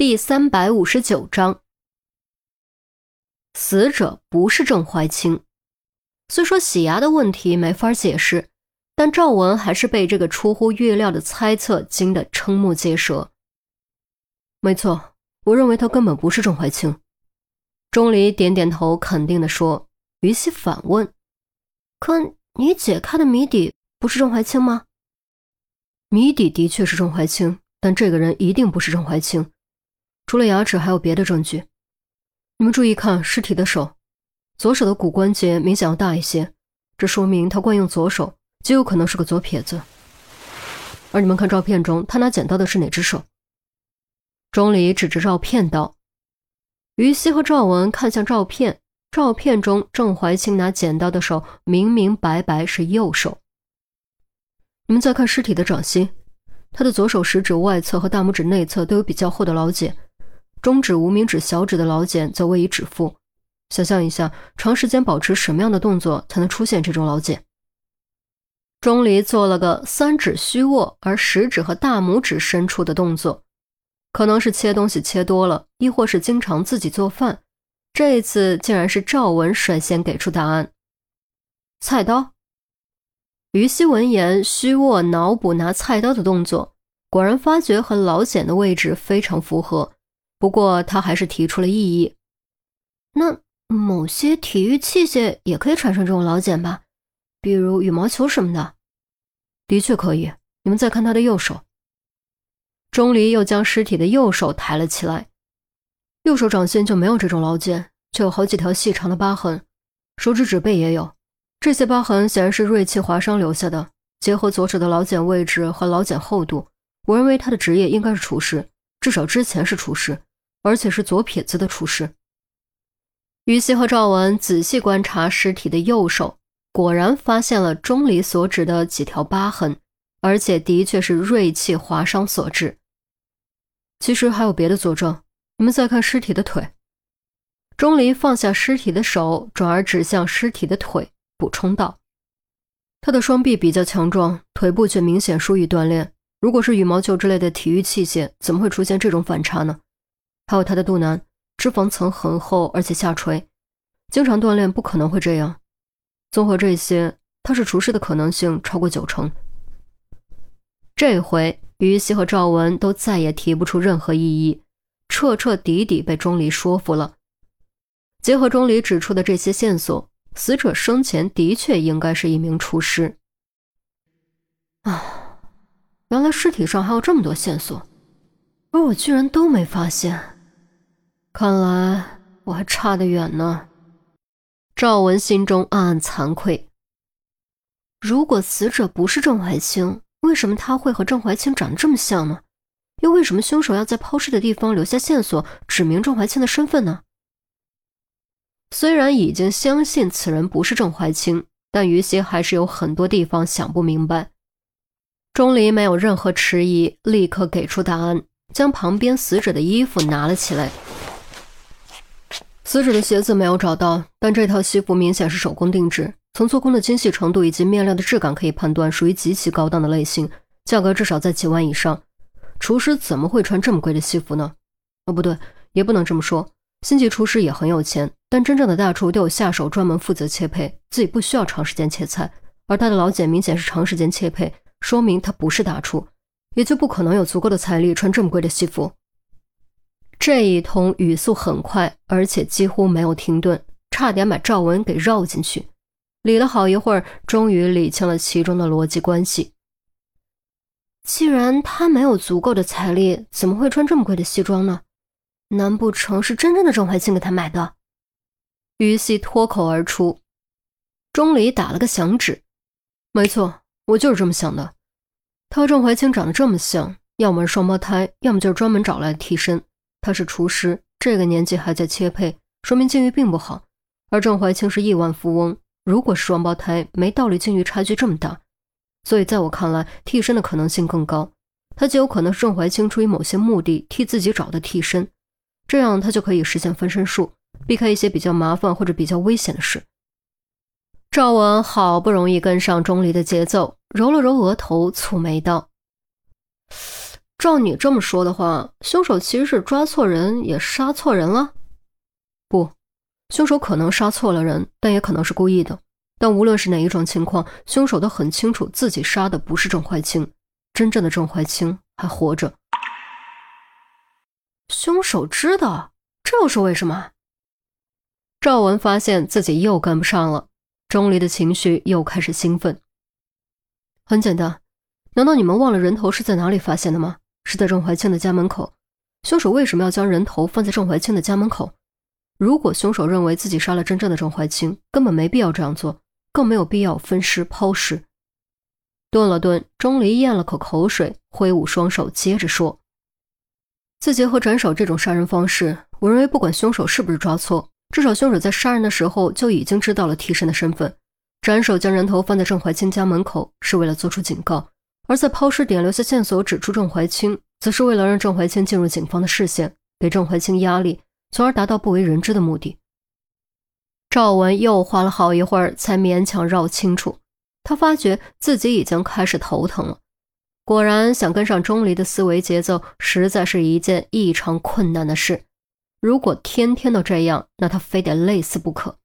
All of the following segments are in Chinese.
第三百五十九章，死者不是郑怀清。虽说洗牙的问题没法解释，但赵文还是被这个出乎预料的猜测惊得瞠目结舌。没错，我认为他根本不是郑怀清。钟离点点头，肯定地说。于西反问：“可你解开的谜底不是郑怀清吗？”谜底的确是郑怀清，但这个人一定不是郑怀清。除了牙齿，还有别的证据。你们注意看尸体的手，左手的骨关节明显要大一些，这说明他惯用左手，极有可能是个左撇子。而你们看照片中，他拿剪刀的是哪只手？钟离指着照片道。于西和赵文看向照片，照片中郑怀清拿剪刀的手明明白白是右手。你们再看尸体的掌心，他的左手食指外侧和大拇指内侧都有比较厚的老茧。中指、无名指、小指的老茧则位于指腹。想象一下，长时间保持什么样的动作才能出现这种老茧？钟离做了个三指虚握，而食指和大拇指伸出的动作，可能是切东西切多了，亦或是经常自己做饭。这一次竟然是赵文率先给出答案：菜刀。于西闻言，虚握脑补拿菜刀的动作，果然发觉和老茧的位置非常符合。不过他还是提出了异议。那某些体育器械也可以产生这种老茧吧？比如羽毛球什么的。的确可以。你们再看他的右手。钟离又将尸体的右手抬了起来。右手掌心就没有这种老茧，却有好几条细长的疤痕。手指指背也有。这些疤痕显然是锐器划伤留下的。结合左手的老茧位置和老茧厚度，我认为他的职业应该是厨师，至少之前是厨师。而且是左撇子的厨师。于西和赵文仔细观察尸体的右手，果然发现了钟离所指的几条疤痕，而且的确是锐器划伤所致。其实还有别的佐证，你们再看尸体的腿。钟离放下尸体的手，转而指向尸体的腿，补充道：“他的双臂比较强壮，腿部却明显疏于锻炼。如果是羽毛球之类的体育器械，怎么会出现这种反差呢？”还有他的肚腩，脂肪层很厚，而且下垂，经常锻炼不可能会这样。综合这些，他是厨师的可能性超过九成。这回于西和赵文都再也提不出任何异议，彻彻底底被钟离说服了。结合钟离指出的这些线索，死者生前的确应该是一名厨师。啊，原来尸体上还有这么多线索，而我居然都没发现。看来我还差得远呢。赵文心中暗暗惭愧。如果死者不是郑怀清，为什么他会和郑怀清长得这么像呢？又为什么凶手要在抛尸的地方留下线索，指明郑怀清的身份呢？虽然已经相信此人不是郑怀清，但于西还是有很多地方想不明白。钟离没有任何迟疑，立刻给出答案，将旁边死者的衣服拿了起来。死者的鞋子没有找到，但这套西服明显是手工定制，从做工的精细程度以及面料的质感可以判断，属于极其高档的类型，价格至少在几万以上。厨师怎么会穿这么贵的西服呢？哦，不对，也不能这么说。星级厨师也很有钱，但真正的大厨都有下手专门负责切配，自己不需要长时间切菜。而他的老茧明显是长时间切配，说明他不是大厨，也就不可能有足够的财力穿这么贵的西服。这一通语速很快，而且几乎没有停顿，差点把赵文给绕进去。理了好一会儿，终于理清了其中的逻辑关系。既然他没有足够的财力，怎么会穿这么贵的西装呢？难不成是真正的郑怀清给他买的？于西脱口而出。钟离打了个响指：“没错，我就是这么想的。他和郑怀清长得这么像，要么是双胞胎，要么就是专门找来的替身。”他是厨师，这个年纪还在切配，说明境遇并不好。而郑怀清是亿万富翁，如果是双胞胎，没道理境遇差距这么大。所以在我看来，替身的可能性更高。他极有可能是郑怀清出于某些目的替自己找的替身，这样他就可以实现分身术，避开一些比较麻烦或者比较危险的事。赵文好不容易跟上钟离的节奏，揉了揉额头，蹙眉道。照你这么说的话，凶手其实是抓错人，也杀错人了。不，凶手可能杀错了人，但也可能是故意的。但无论是哪一种情况，凶手都很清楚自己杀的不是郑怀清，真正的郑怀清还活着。凶手知道，这又是为什么？赵文发现自己又跟不上了，钟离的情绪又开始兴奋。很简单，难道你们忘了人头是在哪里发现的吗？是在郑怀清的家门口。凶手为什么要将人头放在郑怀清的家门口？如果凶手认为自己杀了真正的郑怀清，根本没必要这样做。更没有必要分尸抛尸。顿了顿，钟离咽了口口水，挥舞双手，接着说：“自结合斩首这种杀人方式，我认为不管凶手是不是抓错，至少凶手在杀人的时候就已经知道了替身的身份。斩首将人头放在郑怀清家门口，是为了做出警告；而在抛尸点留下线索，指出郑怀清，则是为了让郑怀清进入警方的视线，给郑怀清压力，从而达到不为人知的目的。”赵文又花了好一会儿，才勉强绕清楚。他发觉自己已经开始头疼了。果然，想跟上钟离的思维节奏，实在是一件异常困难的事。如果天天都这样，那他非得累死不可。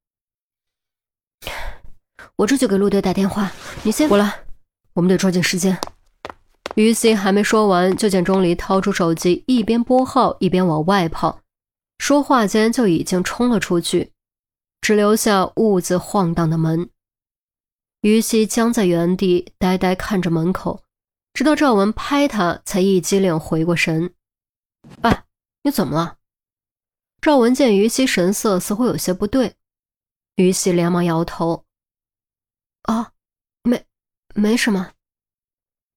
我这就给陆队打电话，你先过来，我们得抓紧时间。于西还没说完，就见钟离掏出手机，一边拨号一边往外跑，说话间就已经冲了出去。只留下兀自晃荡的门，于西僵在原地，呆呆看着门口，直到赵文拍他，才一激灵回过神。哎，你怎么了？赵文见于西神色似乎有些不对，于西连忙摇头：“啊，没，没什么。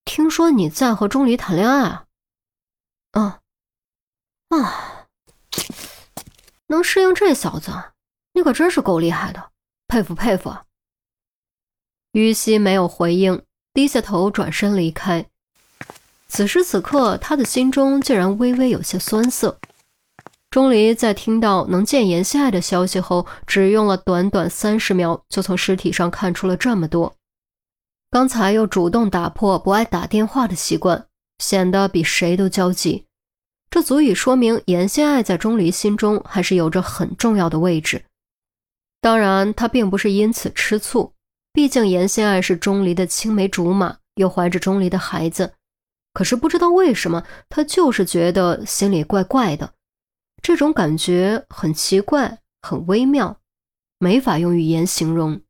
听说你在和钟离谈恋爱啊？啊，啊，能适应这小子。”你可真是够厉害的，佩服佩服。于西没有回应，低下头转身离开。此时此刻，他的心中竟然微微有些酸涩。钟离在听到能见颜希爱的消息后，只用了短短三十秒，就从尸体上看出了这么多。刚才又主动打破不爱打电话的习惯，显得比谁都焦急。这足以说明严心爱在钟离心中还是有着很重要的位置。当然，他并不是因此吃醋，毕竟严心爱是钟离的青梅竹马，又怀着钟离的孩子。可是不知道为什么，他就是觉得心里怪怪的，这种感觉很奇怪，很微妙，没法用语言形容。